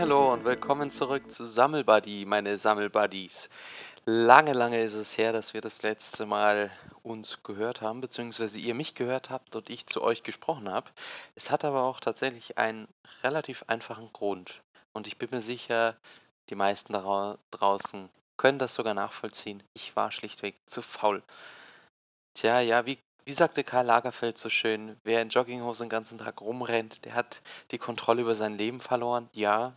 Hallo und willkommen zurück zu Sammelbuddy, meine Sammelbuddies. Lange, lange ist es her, dass wir das letzte Mal uns gehört haben, beziehungsweise ihr mich gehört habt und ich zu euch gesprochen habe. Es hat aber auch tatsächlich einen relativ einfachen Grund. Und ich bin mir sicher, die meisten da draußen können das sogar nachvollziehen. Ich war schlichtweg zu faul. Tja, ja, wie wie sagte Karl Lagerfeld so schön, wer in Jogginghose den ganzen Tag rumrennt, der hat die Kontrolle über sein Leben verloren. Ja,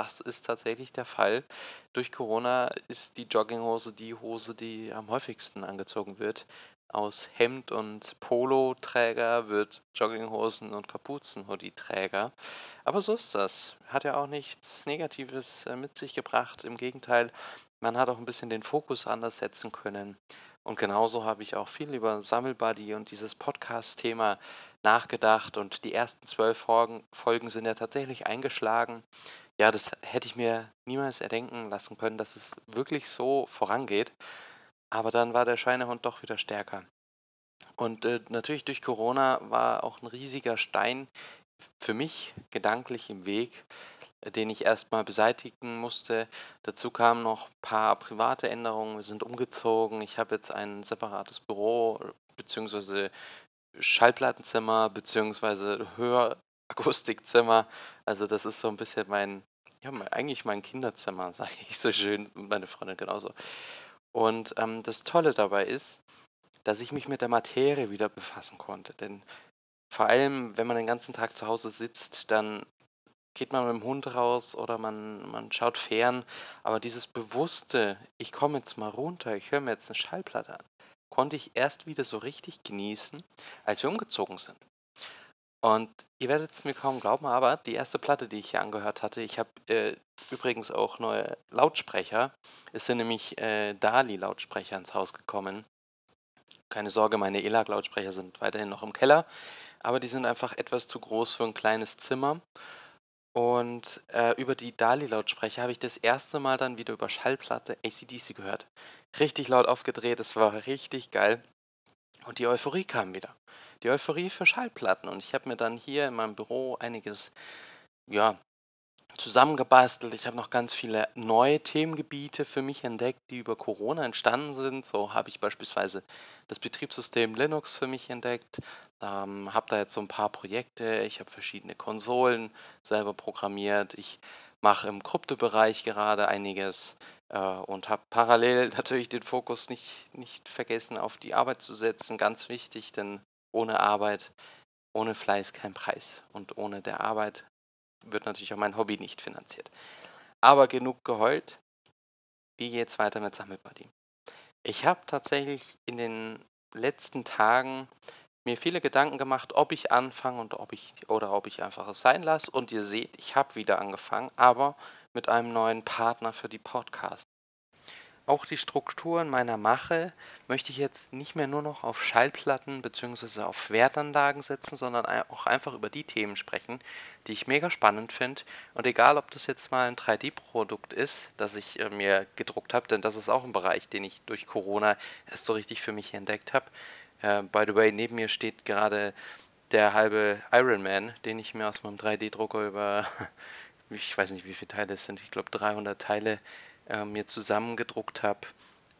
das ist tatsächlich der Fall. Durch Corona ist die Jogginghose die Hose, die am häufigsten angezogen wird. Aus Hemd und Polo-Träger wird Jogginghosen und Kapuzen-Hoodie-Träger. Aber so ist das. Hat ja auch nichts Negatives äh, mit sich gebracht. Im Gegenteil, man hat auch ein bisschen den Fokus anders setzen können. Und genauso habe ich auch viel über Sammelbuddy und dieses Podcast-Thema nachgedacht. Und die ersten zwölf Folgen, Folgen sind ja tatsächlich eingeschlagen. Ja, das hätte ich mir niemals erdenken lassen können, dass es wirklich so vorangeht. Aber dann war der Schweinehund doch wieder stärker. Und äh, natürlich durch Corona war auch ein riesiger Stein für mich gedanklich im Weg, den ich erstmal beseitigen musste. Dazu kamen noch ein paar private Änderungen. Wir sind umgezogen. Ich habe jetzt ein separates Büro bzw. Schallplattenzimmer bzw. Hörakustikzimmer. Also das ist so ein bisschen mein, ja, eigentlich mein Kinderzimmer, sage ich so schön. Meine Freundin genauso. Und ähm, das Tolle dabei ist, dass ich mich mit der Materie wieder befassen konnte. Denn vor allem, wenn man den ganzen Tag zu Hause sitzt, dann geht man mit dem Hund raus oder man, man schaut fern. Aber dieses bewusste, ich komme jetzt mal runter, ich höre mir jetzt eine Schallplatte an, konnte ich erst wieder so richtig genießen, als wir umgezogen sind. Und ihr werdet es mir kaum glauben, aber die erste Platte, die ich hier angehört hatte, ich habe äh, übrigens auch neue Lautsprecher. Es sind nämlich äh, DALI-Lautsprecher ins Haus gekommen. Keine Sorge, meine ELAG-Lautsprecher sind weiterhin noch im Keller, aber die sind einfach etwas zu groß für ein kleines Zimmer. Und äh, über die DALI-Lautsprecher habe ich das erste Mal dann wieder über Schallplatte ACDC gehört. Richtig laut aufgedreht, es war richtig geil. Und die Euphorie kam wieder. Die Euphorie für Schallplatten. Und ich habe mir dann hier in meinem Büro einiges, ja, zusammengebastelt. Ich habe noch ganz viele neue Themengebiete für mich entdeckt, die über Corona entstanden sind. So habe ich beispielsweise das Betriebssystem Linux für mich entdeckt. Ähm, habe da jetzt so ein paar Projekte. Ich habe verschiedene Konsolen selber programmiert. Ich mache im Kryptobereich gerade einiges und habe parallel natürlich den Fokus nicht, nicht vergessen, auf die Arbeit zu setzen. Ganz wichtig, denn ohne Arbeit, ohne Fleiß kein Preis. Und ohne der Arbeit wird natürlich auch mein Hobby nicht finanziert. Aber genug geheult. Wie geht's weiter mit Sammelbuddy? Ich habe tatsächlich in den letzten Tagen mir viele Gedanken gemacht, ob ich anfange und ob ich oder ob ich einfach es sein lasse. Und ihr seht, ich habe wieder angefangen, aber mit einem neuen Partner für die Podcast. Auch die Strukturen meiner Mache möchte ich jetzt nicht mehr nur noch auf Schallplatten bzw. auf Wertanlagen setzen, sondern auch einfach über die Themen sprechen, die ich mega spannend finde. Und egal, ob das jetzt mal ein 3D-Produkt ist, das ich äh, mir gedruckt habe, denn das ist auch ein Bereich, den ich durch Corona erst so richtig für mich entdeckt habe. Äh, by the way, neben mir steht gerade der halbe Iron Man, den ich mir aus meinem 3D-Drucker über, ich weiß nicht, wie viele Teile es sind, ich glaube 300 Teile äh, mir zusammengedruckt habe.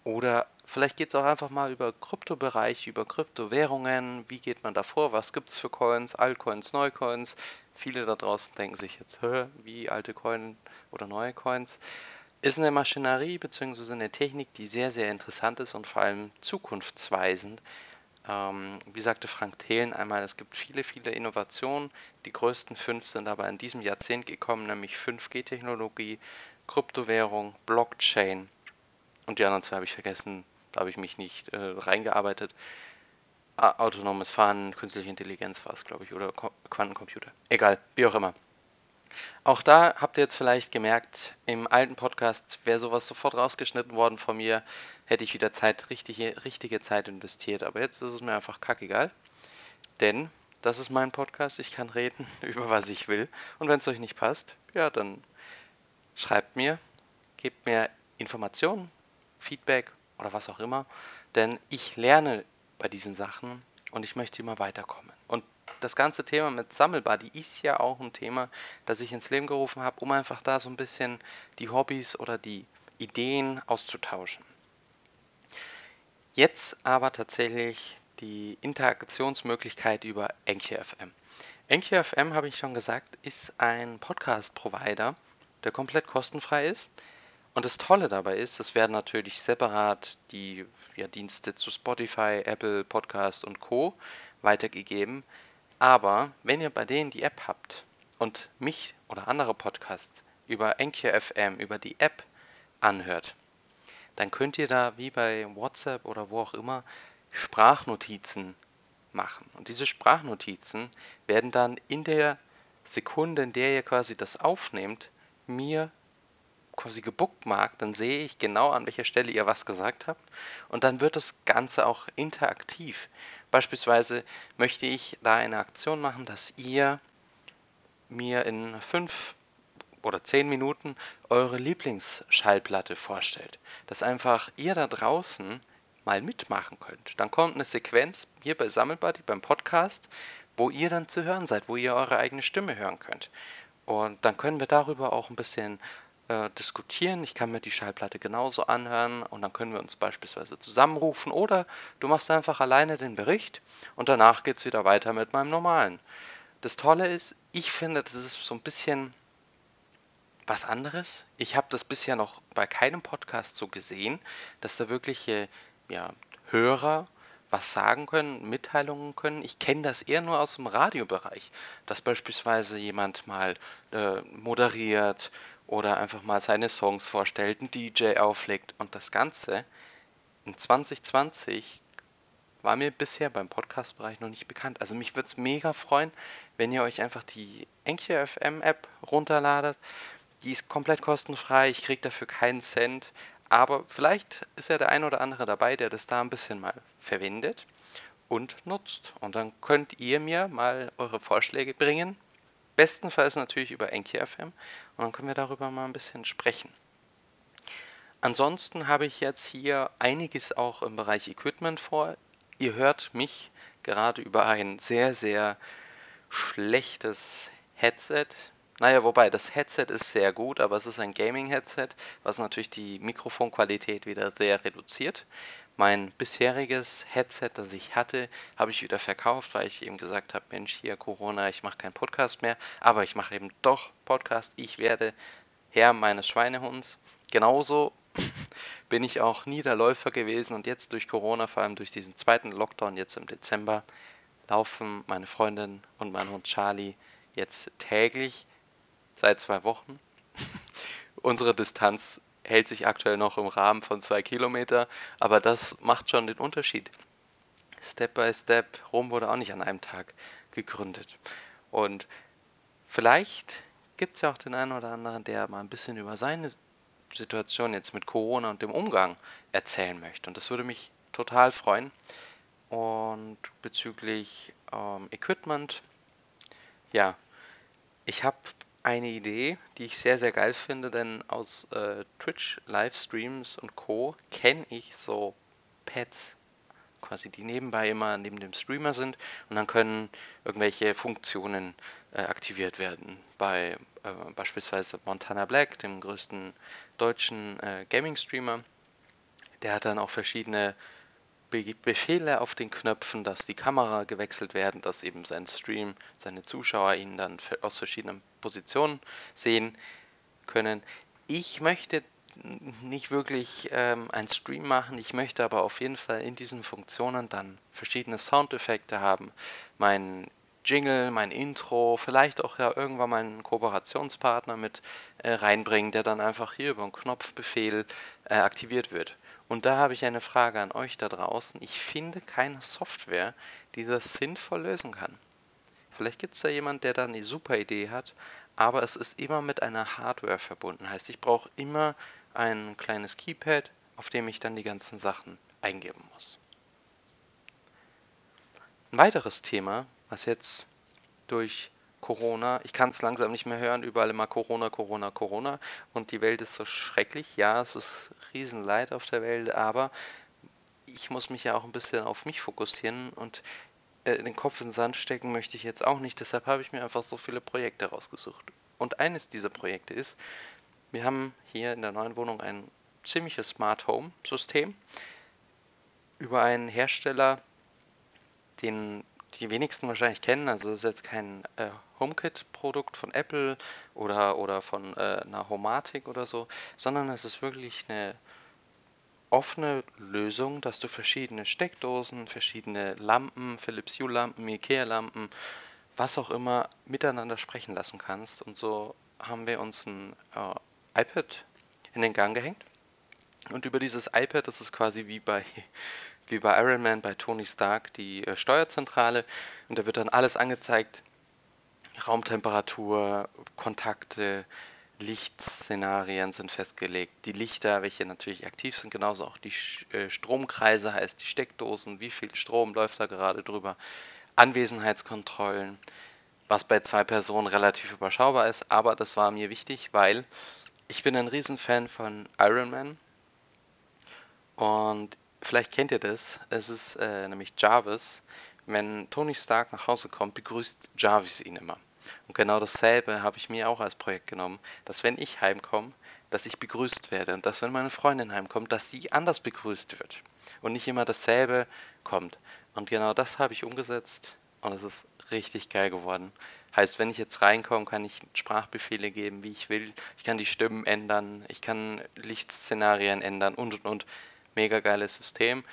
Oder vielleicht geht es auch einfach mal über Kryptobereich, über Kryptowährungen. Wie geht man da vor? Was gibt es für Coins? Altcoins, Neucoins? Viele da draußen denken sich jetzt, Hä, wie alte Coins oder neue Coins? Ist eine Maschinerie bzw. eine Technik, die sehr, sehr interessant ist und vor allem zukunftsweisend. Ähm, wie sagte Frank Thelen einmal, es gibt viele, viele Innovationen. Die größten fünf sind aber in diesem Jahrzehnt gekommen, nämlich 5G-Technologie, Kryptowährung, Blockchain und die anderen zwei habe ich vergessen, da habe ich mich nicht äh, reingearbeitet. Autonomes Fahren, künstliche Intelligenz war es, glaube ich, oder Quantencomputer. Egal, wie auch immer. Auch da habt ihr jetzt vielleicht gemerkt, im alten Podcast wäre sowas sofort rausgeschnitten worden von mir, hätte ich wieder Zeit, richtige, richtige Zeit investiert. Aber jetzt ist es mir einfach kackegal. Denn das ist mein Podcast, ich kann reden über was ich will. Und wenn es euch nicht passt, ja, dann schreibt mir, gebt mir Informationen, Feedback oder was auch immer, denn ich lerne bei diesen Sachen und ich möchte immer weiterkommen. Und das ganze Thema mit Sammelbuddy ist ja auch ein Thema, das ich ins Leben gerufen habe, um einfach da so ein bisschen die Hobbys oder die Ideen auszutauschen. Jetzt aber tatsächlich die Interaktionsmöglichkeit über Enki FM. Enki FM, habe ich schon gesagt, ist ein Podcast-Provider, der komplett kostenfrei ist. Und das Tolle dabei ist, es werden natürlich separat die ja, Dienste zu Spotify, Apple Podcast und Co. weitergegeben. Aber wenn ihr bei denen die App habt und mich oder andere Podcasts über Enki FM, über die App anhört, dann könnt ihr da wie bei WhatsApp oder wo auch immer Sprachnotizen machen. Und diese Sprachnotizen werden dann in der Sekunde, in der ihr quasi das aufnehmt, mir quasi gebookmarkt, dann sehe ich genau an welcher Stelle ihr was gesagt habt und dann wird das Ganze auch interaktiv. Beispielsweise möchte ich da eine Aktion machen, dass ihr mir in fünf oder zehn Minuten eure Lieblingsschallplatte vorstellt. Dass einfach ihr da draußen mal mitmachen könnt. Dann kommt eine Sequenz hier bei Sammelbuddy, beim Podcast, wo ihr dann zu hören seid, wo ihr eure eigene Stimme hören könnt. Und dann können wir darüber auch ein bisschen äh, diskutieren. Ich kann mir die Schallplatte genauso anhören und dann können wir uns beispielsweise zusammenrufen oder du machst einfach alleine den Bericht und danach geht es wieder weiter mit meinem normalen. Das Tolle ist, ich finde, das ist so ein bisschen was anderes. Ich habe das bisher noch bei keinem Podcast so gesehen, dass da wirkliche ja, Hörer was sagen können, Mitteilungen können. Ich kenne das eher nur aus dem Radiobereich, dass beispielsweise jemand mal äh, moderiert oder einfach mal seine Songs vorstellt, einen DJ auflegt und das Ganze in 2020 war mir bisher beim Podcast-Bereich noch nicht bekannt. Also mich würde es mega freuen, wenn ihr euch einfach die Enke FM App runterladet. Die ist komplett kostenfrei, ich kriege dafür keinen Cent, aber vielleicht ist ja der ein oder andere dabei, der das da ein bisschen mal verwendet und nutzt. Und dann könnt ihr mir mal eure Vorschläge bringen. Bestenfalls natürlich über Enki FM und dann können wir darüber mal ein bisschen sprechen. Ansonsten habe ich jetzt hier einiges auch im Bereich Equipment vor. Ihr hört mich gerade über ein sehr, sehr schlechtes Headset naja, wobei das Headset ist sehr gut, aber es ist ein Gaming-Headset, was natürlich die Mikrofonqualität wieder sehr reduziert. Mein bisheriges Headset, das ich hatte, habe ich wieder verkauft, weil ich eben gesagt habe, Mensch, hier Corona, ich mache keinen Podcast mehr, aber ich mache eben doch Podcast. Ich werde Herr meines Schweinehunds. Genauso bin ich auch nie der Läufer gewesen und jetzt durch Corona, vor allem durch diesen zweiten Lockdown jetzt im Dezember, laufen meine Freundin und mein Hund Charlie jetzt täglich seit zwei Wochen. Unsere Distanz hält sich aktuell noch im Rahmen von zwei Kilometer, aber das macht schon den Unterschied. Step by Step, Rom wurde auch nicht an einem Tag gegründet. Und vielleicht gibt es ja auch den einen oder anderen, der mal ein bisschen über seine Situation jetzt mit Corona und dem Umgang erzählen möchte. Und das würde mich total freuen. Und bezüglich ähm, Equipment, ja, ich habe eine Idee, die ich sehr, sehr geil finde, denn aus äh, Twitch-Livestreams und Co. kenne ich so Pads, quasi die nebenbei immer neben dem Streamer sind und dann können irgendwelche Funktionen äh, aktiviert werden. Bei äh, beispielsweise Montana Black, dem größten deutschen äh, Gaming-Streamer, der hat dann auch verschiedene Befehle auf den Knöpfen, dass die Kamera gewechselt werden, dass eben sein Stream, seine Zuschauer ihn dann aus verschiedenen Positionen sehen können. Ich möchte nicht wirklich ähm, ein Stream machen, ich möchte aber auf jeden Fall in diesen Funktionen dann verschiedene Soundeffekte haben. Mein Jingle, mein Intro, vielleicht auch ja irgendwann mal einen Kooperationspartner mit äh, reinbringen, der dann einfach hier über einen Knopfbefehl äh, aktiviert wird. Und da habe ich eine Frage an euch da draußen. Ich finde keine Software, die das sinnvoll lösen kann. Vielleicht gibt es da jemand, der da eine super Idee hat, aber es ist immer mit einer Hardware verbunden. Heißt, ich brauche immer ein kleines Keypad, auf dem ich dann die ganzen Sachen eingeben muss. Ein weiteres Thema, was jetzt durch Corona. Ich kann es langsam nicht mehr hören, überall immer Corona, Corona, Corona. Und die Welt ist so schrecklich. Ja, es ist Riesenleid auf der Welt, aber ich muss mich ja auch ein bisschen auf mich fokussieren und äh, den Kopf in den Sand stecken möchte ich jetzt auch nicht. Deshalb habe ich mir einfach so viele Projekte rausgesucht. Und eines dieser Projekte ist, wir haben hier in der neuen Wohnung ein ziemliches Smart Home System über einen Hersteller, den die wenigsten wahrscheinlich kennen. Also das ist jetzt kein äh, HomeKit-Produkt von Apple oder, oder von äh, einer Homatic oder so, sondern es ist wirklich eine offene Lösung, dass du verschiedene Steckdosen, verschiedene Lampen, Philips Hue-Lampen, IKEA-Lampen, was auch immer miteinander sprechen lassen kannst. Und so haben wir uns ein äh, iPad in den Gang gehängt. Und über dieses iPad, das ist quasi wie bei, wie bei Iron Man, bei Tony Stark, die äh, Steuerzentrale. Und da wird dann alles angezeigt. Raumtemperatur, Kontakte, Lichtszenarien sind festgelegt. Die Lichter, welche natürlich aktiv sind, genauso auch die äh, Stromkreise, heißt die Steckdosen, wie viel Strom läuft da gerade drüber. Anwesenheitskontrollen, was bei zwei Personen relativ überschaubar ist, aber das war mir wichtig, weil ich bin ein Riesenfan von Iron Man und vielleicht kennt ihr das, es ist äh, nämlich Jarvis. Wenn Tony Stark nach Hause kommt, begrüßt Jarvis ihn immer. Und genau dasselbe habe ich mir auch als Projekt genommen, dass wenn ich heimkomme, dass ich begrüßt werde und dass wenn meine Freundin heimkommt, dass sie anders begrüßt wird und nicht immer dasselbe kommt. Und genau das habe ich umgesetzt und es ist richtig geil geworden. Heißt, wenn ich jetzt reinkomme, kann ich Sprachbefehle geben, wie ich will. Ich kann die Stimmen ändern, ich kann Lichtszenarien ändern und und und. Mega geiles System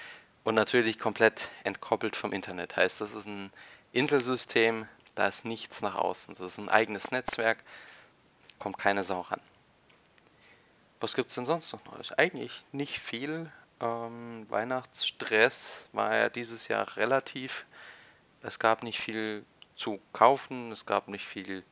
und natürlich komplett entkoppelt vom Internet. Heißt, das ist ein Inselsystem, da ist nichts nach außen. Das ist ein eigenes Netzwerk, kommt keine Sau ran. Was gibt es denn sonst noch Neues? Eigentlich nicht viel. Ähm, Weihnachtsstress war ja dieses Jahr relativ. Es gab nicht viel zu kaufen, es gab nicht viel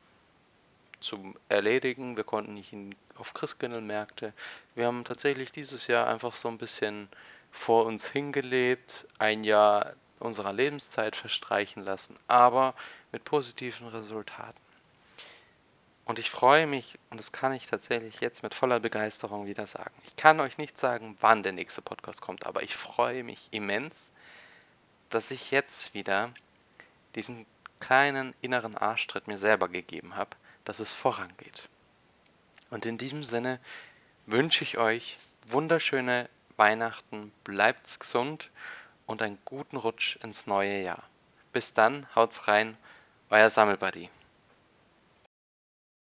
zum Erledigen. Wir konnten nicht auf Christkindlmärkte. Wir haben tatsächlich dieses Jahr einfach so ein bisschen vor uns hingelebt, ein Jahr unserer Lebenszeit verstreichen lassen, aber mit positiven Resultaten. Und ich freue mich, und das kann ich tatsächlich jetzt mit voller Begeisterung wieder sagen. Ich kann euch nicht sagen, wann der nächste Podcast kommt, aber ich freue mich immens, dass ich jetzt wieder diesen kleinen inneren Arschtritt mir selber gegeben habe, dass es vorangeht. Und in diesem Sinne wünsche ich euch wunderschöne Weihnachten, bleibt's gesund und einen guten Rutsch ins neue Jahr. Bis dann, haut's rein, euer Sammelbuddy.